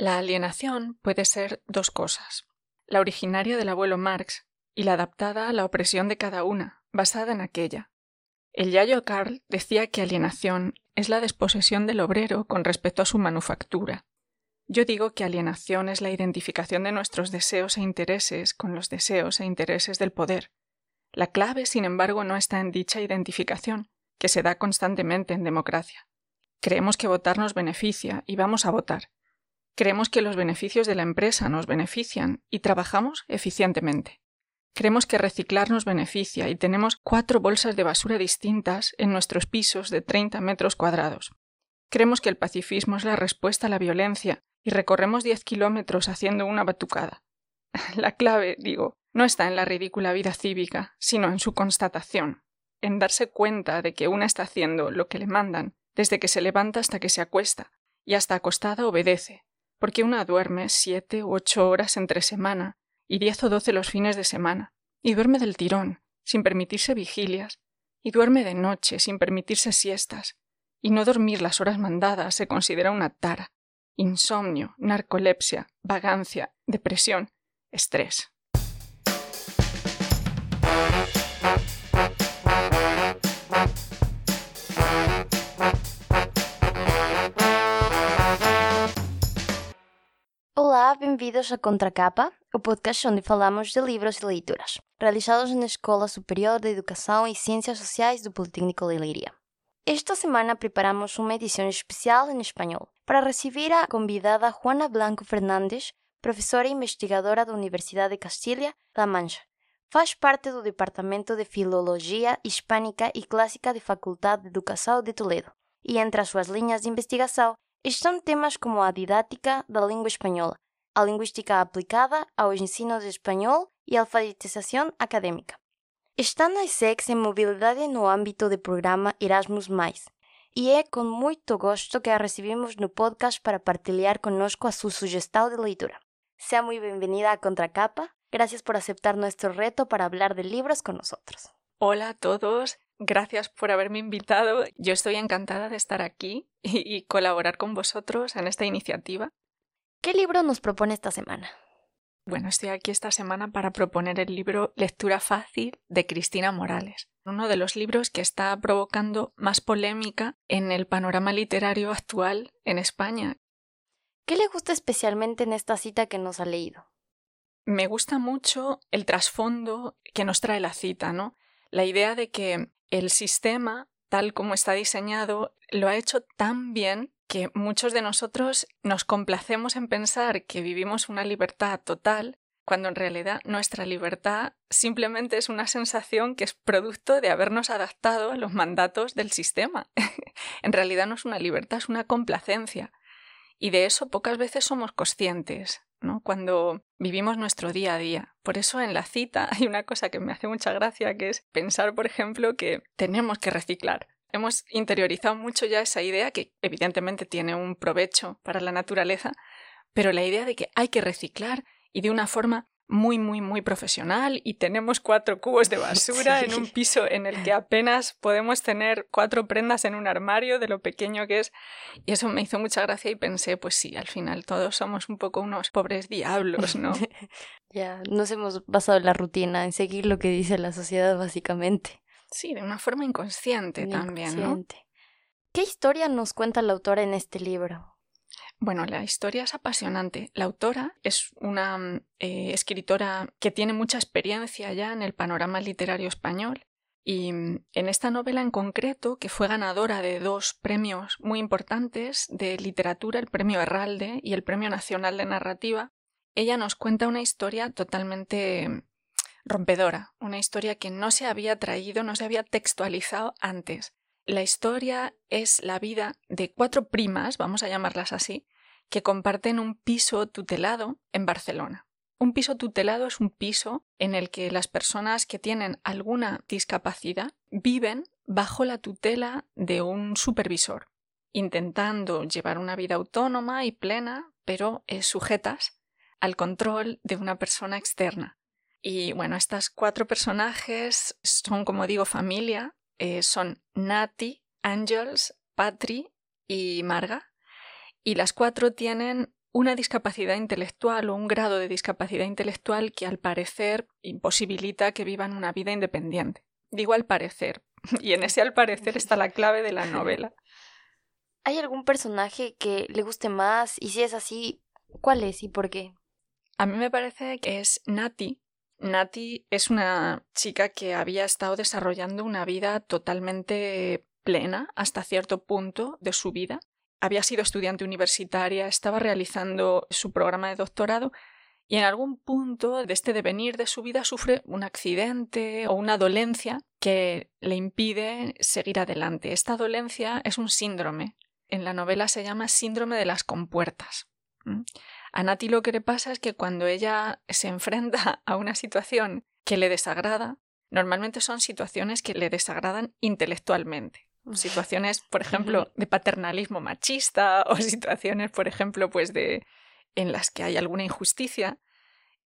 La alienación puede ser dos cosas. La originaria del abuelo Marx y la adaptada a la opresión de cada una, basada en aquella. El Yayo Carl decía que alienación es la desposesión del obrero con respecto a su manufactura. Yo digo que alienación es la identificación de nuestros deseos e intereses con los deseos e intereses del poder. La clave, sin embargo, no está en dicha identificación, que se da constantemente en democracia. Creemos que votar nos beneficia y vamos a votar. Creemos que los beneficios de la empresa nos benefician y trabajamos eficientemente. Creemos que reciclar nos beneficia y tenemos cuatro bolsas de basura distintas en nuestros pisos de 30 metros cuadrados. Creemos que el pacifismo es la respuesta a la violencia y recorremos 10 kilómetros haciendo una batucada. La clave, digo, no está en la ridícula vida cívica, sino en su constatación, en darse cuenta de que una está haciendo lo que le mandan, desde que se levanta hasta que se acuesta, y hasta acostada obedece, porque una duerme siete u ocho horas entre semana y diez o doce los fines de semana, y duerme del tirón, sin permitirse vigilias, y duerme de noche, sin permitirse siestas, y no dormir las horas mandadas se considera una tara, insomnio, narcolepsia, vagancia, depresión, estrés. Olá, bem-vindos a Contracapa, o podcast onde falamos de livros e leituras, realizados na Escola Superior de Educação e Ciências Sociais do Politécnico de Leiria. Esta semana preparamos uma edição especial em espanhol para receber a convidada Juana Blanco Fernández, professora e investigadora da Universidade de Castilha-La Mancha. Faz parte do Departamento de Filologia Hispânica e Clássica da Faculdade de Educação de Toledo, e entre as suas linhas de investigação estão temas como a didática da língua espanhola, a linguística aplicada ao ensino de espanhol e a alfabetização acadêmica. Está na ISEX em mobilidade no âmbito do programa Erasmus+, e é com muito gosto que a recebemos no podcast para partilhar conosco a sua sugestão de leitura. Seja muito bem-vinda a Contracapa. Gracias por aceptar nuestro reto para hablar de libros con nosotros. Hola a todos, Gracias por haberme invitado. Yo estoy encantada de estar aquí y, colaborar con vosotros en esta iniciativa. ¿Qué libro nos propone esta semana? Bueno, estoy aquí esta semana para proponer el libro Lectura Fácil de Cristina Morales, uno de los libros que está provocando más polémica en el panorama literario actual en España. ¿Qué le gusta especialmente en esta cita que nos ha leído? Me gusta mucho el trasfondo que nos trae la cita, ¿no? La idea de que el sistema, tal como está diseñado, lo ha hecho tan bien que muchos de nosotros nos complacemos en pensar que vivimos una libertad total, cuando en realidad nuestra libertad simplemente es una sensación que es producto de habernos adaptado a los mandatos del sistema. en realidad no es una libertad, es una complacencia. Y de eso pocas veces somos conscientes cuando vivimos nuestro día a día. Por eso en la cita hay una cosa que me hace mucha gracia, que es pensar, por ejemplo, que tenemos que reciclar. Hemos interiorizado mucho ya esa idea, que evidentemente tiene un provecho para la naturaleza, pero la idea de que hay que reciclar y de una forma muy, muy, muy profesional y tenemos cuatro cubos de basura en un piso en el que apenas podemos tener cuatro prendas en un armario de lo pequeño que es. Y eso me hizo mucha gracia y pensé, pues sí, al final todos somos un poco unos pobres diablos, ¿no? ya, nos hemos basado en la rutina, en seguir lo que dice la sociedad básicamente. Sí, de una forma inconsciente también, ¿no? ¿Qué historia nos cuenta la autora en este libro? Bueno, la historia es apasionante. La autora es una mm, eh, escritora que tiene mucha experiencia ya en el panorama literario español y mm, en esta novela en concreto, que fue ganadora de dos premios muy importantes de literatura, el Premio Herralde y el Premio Nacional de Narrativa, ella nos cuenta una historia totalmente mm, rompedora, una historia que no se había traído, no se había textualizado antes. La historia es la vida de cuatro primas, vamos a llamarlas así, que comparten un piso tutelado en Barcelona. Un piso tutelado es un piso en el que las personas que tienen alguna discapacidad viven bajo la tutela de un supervisor, intentando llevar una vida autónoma y plena, pero sujetas al control de una persona externa. Y bueno, estas cuatro personajes son, como digo, familia, eh, son Nati, Angels, Patri y Marga. Y las cuatro tienen una discapacidad intelectual o un grado de discapacidad intelectual que al parecer imposibilita que vivan una vida independiente. Digo al parecer, y en ese al parecer está la clave de la novela. ¿Hay algún personaje que le guste más? Y si es así, ¿cuál es y por qué? A mí me parece que es Nati. Nati es una chica que había estado desarrollando una vida totalmente plena hasta cierto punto de su vida. Había sido estudiante universitaria, estaba realizando su programa de doctorado y en algún punto de este devenir de su vida sufre un accidente o una dolencia que le impide seguir adelante. Esta dolencia es un síndrome. En la novela se llama síndrome de las compuertas. A Nati lo que le pasa es que cuando ella se enfrenta a una situación que le desagrada, normalmente son situaciones que le desagradan intelectualmente. Situaciones, por ejemplo, de paternalismo machista o situaciones, por ejemplo, pues de en las que hay alguna injusticia,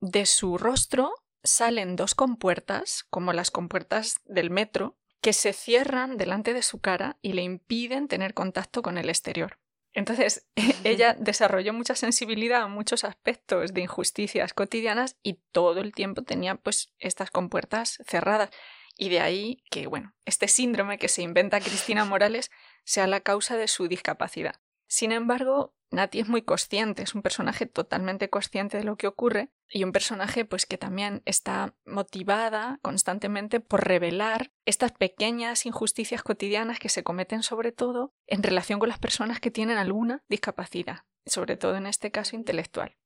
de su rostro salen dos compuertas, como las compuertas del metro, que se cierran delante de su cara y le impiden tener contacto con el exterior. Entonces, ella desarrolló mucha sensibilidad a muchos aspectos de injusticias cotidianas y todo el tiempo tenía pues estas compuertas cerradas. Y de ahí que, bueno, este síndrome que se inventa Cristina Morales sea la causa de su discapacidad. Sin embargo, Nati es muy consciente, es un personaje totalmente consciente de lo que ocurre y un personaje pues que también está motivada constantemente por revelar estas pequeñas injusticias cotidianas que se cometen sobre todo en relación con las personas que tienen alguna discapacidad, sobre todo en este caso intelectual.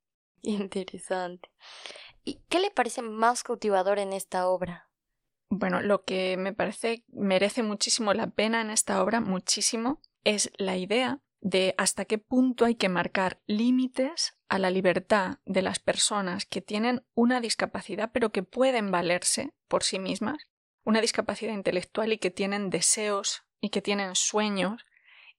Interesante. ¿Y qué le parece más cautivador en esta obra? Bueno, lo que me parece merece muchísimo la pena en esta obra, muchísimo, es la idea de hasta qué punto hay que marcar límites a la libertad de las personas que tienen una discapacidad pero que pueden valerse por sí mismas, una discapacidad intelectual y que tienen deseos y que tienen sueños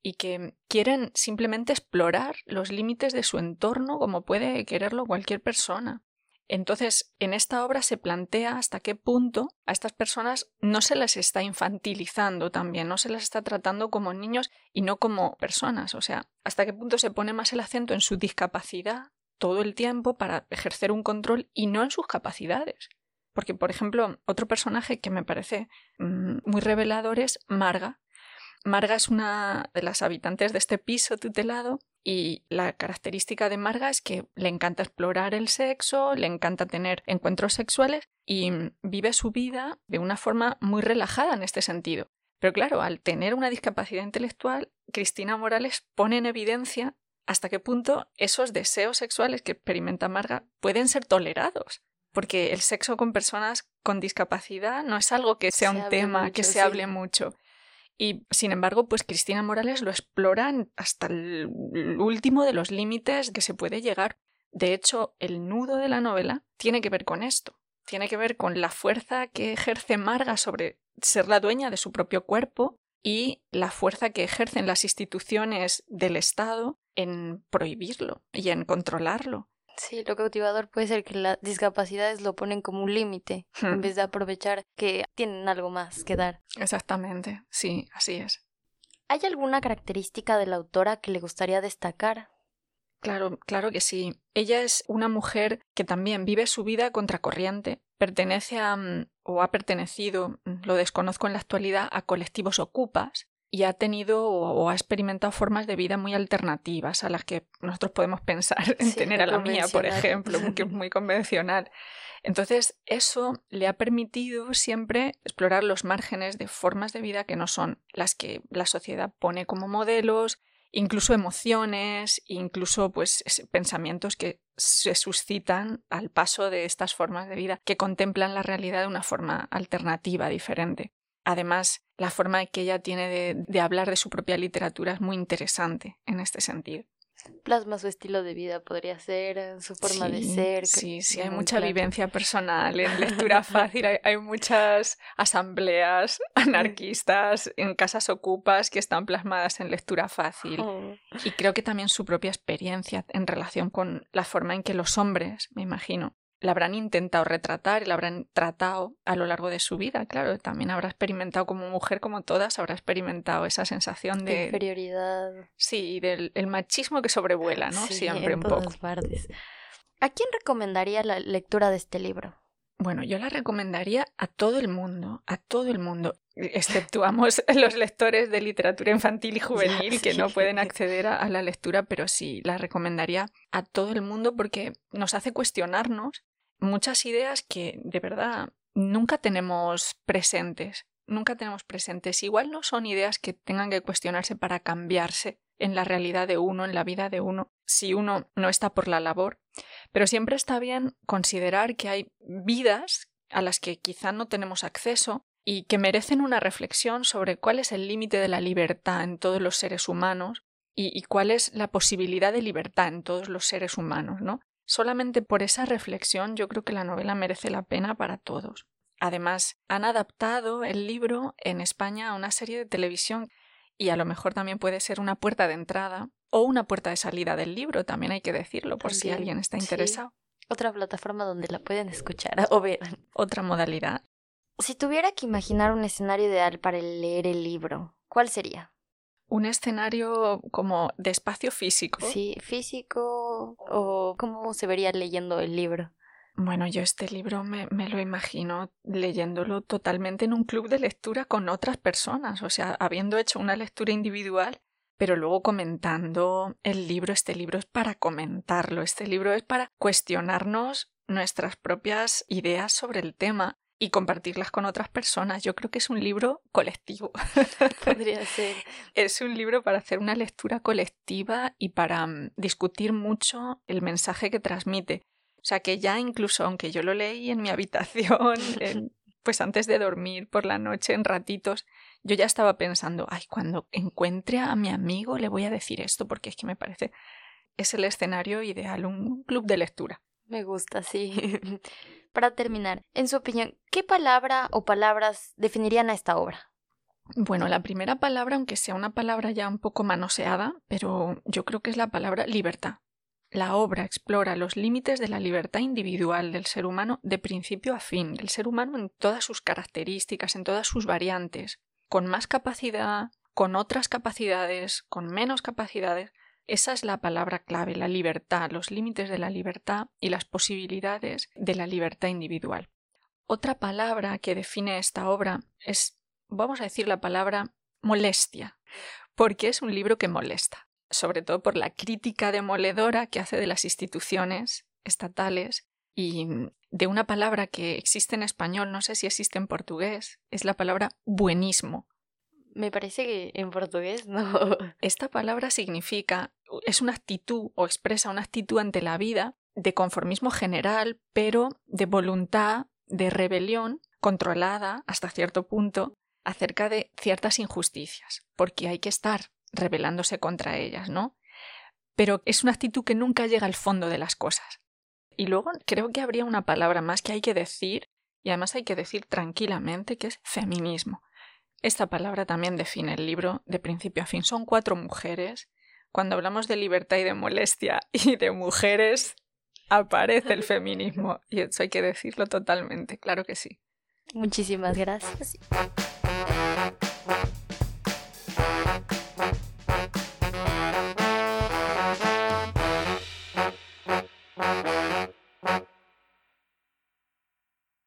y que quieren simplemente explorar los límites de su entorno como puede quererlo cualquier persona. Entonces, en esta obra se plantea hasta qué punto a estas personas no se les está infantilizando también, no se les está tratando como niños y no como personas. O sea, hasta qué punto se pone más el acento en su discapacidad todo el tiempo para ejercer un control y no en sus capacidades. Porque, por ejemplo, otro personaje que me parece mm, muy revelador es Marga. Marga es una de las habitantes de este piso tutelado y la característica de Marga es que le encanta explorar el sexo, le encanta tener encuentros sexuales y vive su vida de una forma muy relajada en este sentido. Pero claro, al tener una discapacidad intelectual, Cristina Morales pone en evidencia hasta qué punto esos deseos sexuales que experimenta Marga pueden ser tolerados. Porque el sexo con personas con discapacidad no es algo que sea un tema que se hable mucho. Y sin embargo, pues Cristina Morales lo explora hasta el último de los límites que se puede llegar. De hecho, el nudo de la novela tiene que ver con esto. Tiene que ver con la fuerza que ejerce Marga sobre ser la dueña de su propio cuerpo y la fuerza que ejercen las instituciones del Estado en prohibirlo y en controlarlo. Sí, lo cautivador puede ser que las discapacidades lo ponen como un límite, en hmm. vez de aprovechar que tienen algo más que dar. Exactamente, sí, así es. ¿Hay alguna característica de la autora que le gustaría destacar? Claro, claro que sí. Ella es una mujer que también vive su vida contracorriente, pertenece a mm, o ha pertenecido, mm, lo desconozco en la actualidad, a colectivos ocupas y ha tenido o, ha experimentado formas de vida muy alternativas a las que nosotros podemos pensar en tener a la mía, por ejemplo, que es muy convencional. Entonces, eso le ha permitido siempre explorar los márgenes de formas de vida que no son las que la sociedad pone como modelos, incluso emociones, incluso pues pensamientos que se suscitan al paso de estas formas de vida que contemplan la realidad de una forma alternativa, diferente. Además, la forma que ella tiene de, hablar de su propia literatura es muy interesante en este sentido. Plasma su estilo de vida, podría ser, su forma de ser. Sí, sí, hay mucha vivencia personal en lectura fácil. Hay, muchas asambleas anarquistas en casas ocupas que están plasmadas en lectura fácil. Oh. Y creo que también su propia experiencia en relación con la forma en que los hombres, me imagino, la habrán intentado retratar y la habrán tratado a lo largo de su vida, claro. También habrá experimentado como mujer, como todas, habrá experimentado esa sensación de... inferioridad. Sí, del el machismo que sobrevuela, ¿no? Siempre en un todas poco. partes. ¿A quién recomendaría la lectura de este libro? Bueno, yo la recomendaría a todo el mundo, a todo el mundo. Exceptuamos los lectores de literatura infantil y juvenil Ya, que sí. no pueden acceder a, a la lectura, pero sí la recomendaría a todo el mundo porque nos hace cuestionarnos muchas ideas que de verdad nunca tenemos presentes. Nunca tenemos presentes. Igual no son ideas que tengan que cuestionarse para cambiarse en la realidad de uno, en la vida de uno, si uno no está por la labor, pero siempre está bien considerar que hay vidas a las que quizá no tenemos acceso y que merecen una reflexión sobre cuál es el límite de la libertad en todos los seres humanos y, y cuál es la posibilidad de libertad en todos los seres humanos, ¿no? Solamente por esa reflexión yo creo que la novela merece la pena para todos. Además, han adaptado el libro en España a una serie de televisión y a lo mejor también puede ser una puerta de entrada o una puerta de salida del libro, también hay que decirlo por si alguien está sí. interesado. Otra plataforma donde la pueden escuchar o ver. Otra modalidad. Si tuviera que imaginar un escenario ideal para leer el libro, ¿cuál sería? Un escenario como de espacio físico. Sí, físico o cómo se vería leyendo el libro. Bueno, yo este libro me, me lo imagino leyéndolo totalmente en un club de lectura con otras personas, o sea, habiendo hecho una lectura individual, pero luego comentando el libro. Este libro es para comentarlo, este libro es para cuestionarnos nuestras propias ideas sobre el tema y compartirlas con otras personas. Yo creo que es un libro colectivo. Podría ser. Es un libro para hacer una lectura colectiva y para mm, discutir mucho el mensaje que transmite. O sea que ya incluso aunque yo lo leí en mi habitación, en- pues antes de dormir por la noche en ratitos, yo ya estaba pensando, ay, cuando encuentre a mi amigo le voy a decir esto porque es que me parece es el escenario ideal, un club de lectura. Me gusta, sí. Para terminar, en su opinión, ¿qué palabra o palabras definirían a esta obra? Bueno, la primera palabra, aunque sea una palabra ya un poco manoseada, pero yo creo que es la palabra libertad. La obra explora los límites de la libertad individual del ser humano de principio a fin, del ser humano en todas sus características, en todas sus variantes, con más capacidad, con otras capacidades, con menos capacidades. Esa es la palabra clave, la libertad, los límites de la libertad y las posibilidades de la libertad individual. Otra palabra que define esta obra es, vamos a decir, la palabra molestia, porque es un libro que molesta, sobre todo por la crítica demoledora que hace de las instituciones estatales y de una palabra que existe en español, no sé si existe en portugués, es la palabra buenismo. Me parece que en portugués no. Esta palabra significa, es una actitud o expresa una actitud ante la vida de conformismo general, pero de voluntad, de rebelión controlada hasta cierto punto acerca de ciertas injusticias, porque hay que estar rebelándose contra ellas, ¿no? Pero es una actitud que nunca llega al fondo de las cosas. Y luego creo que habría una palabra más que hay que decir, y además hay que decir tranquilamente, que es feminismo. Esta palabra también define el libro de principio a fin. Son cuatro mujeres. Cuando hablamos de libertad y de molestia y de mujeres, aparece el feminismo. Y eso hay que decirlo totalmente, claro que sí. Muchísimas gracias.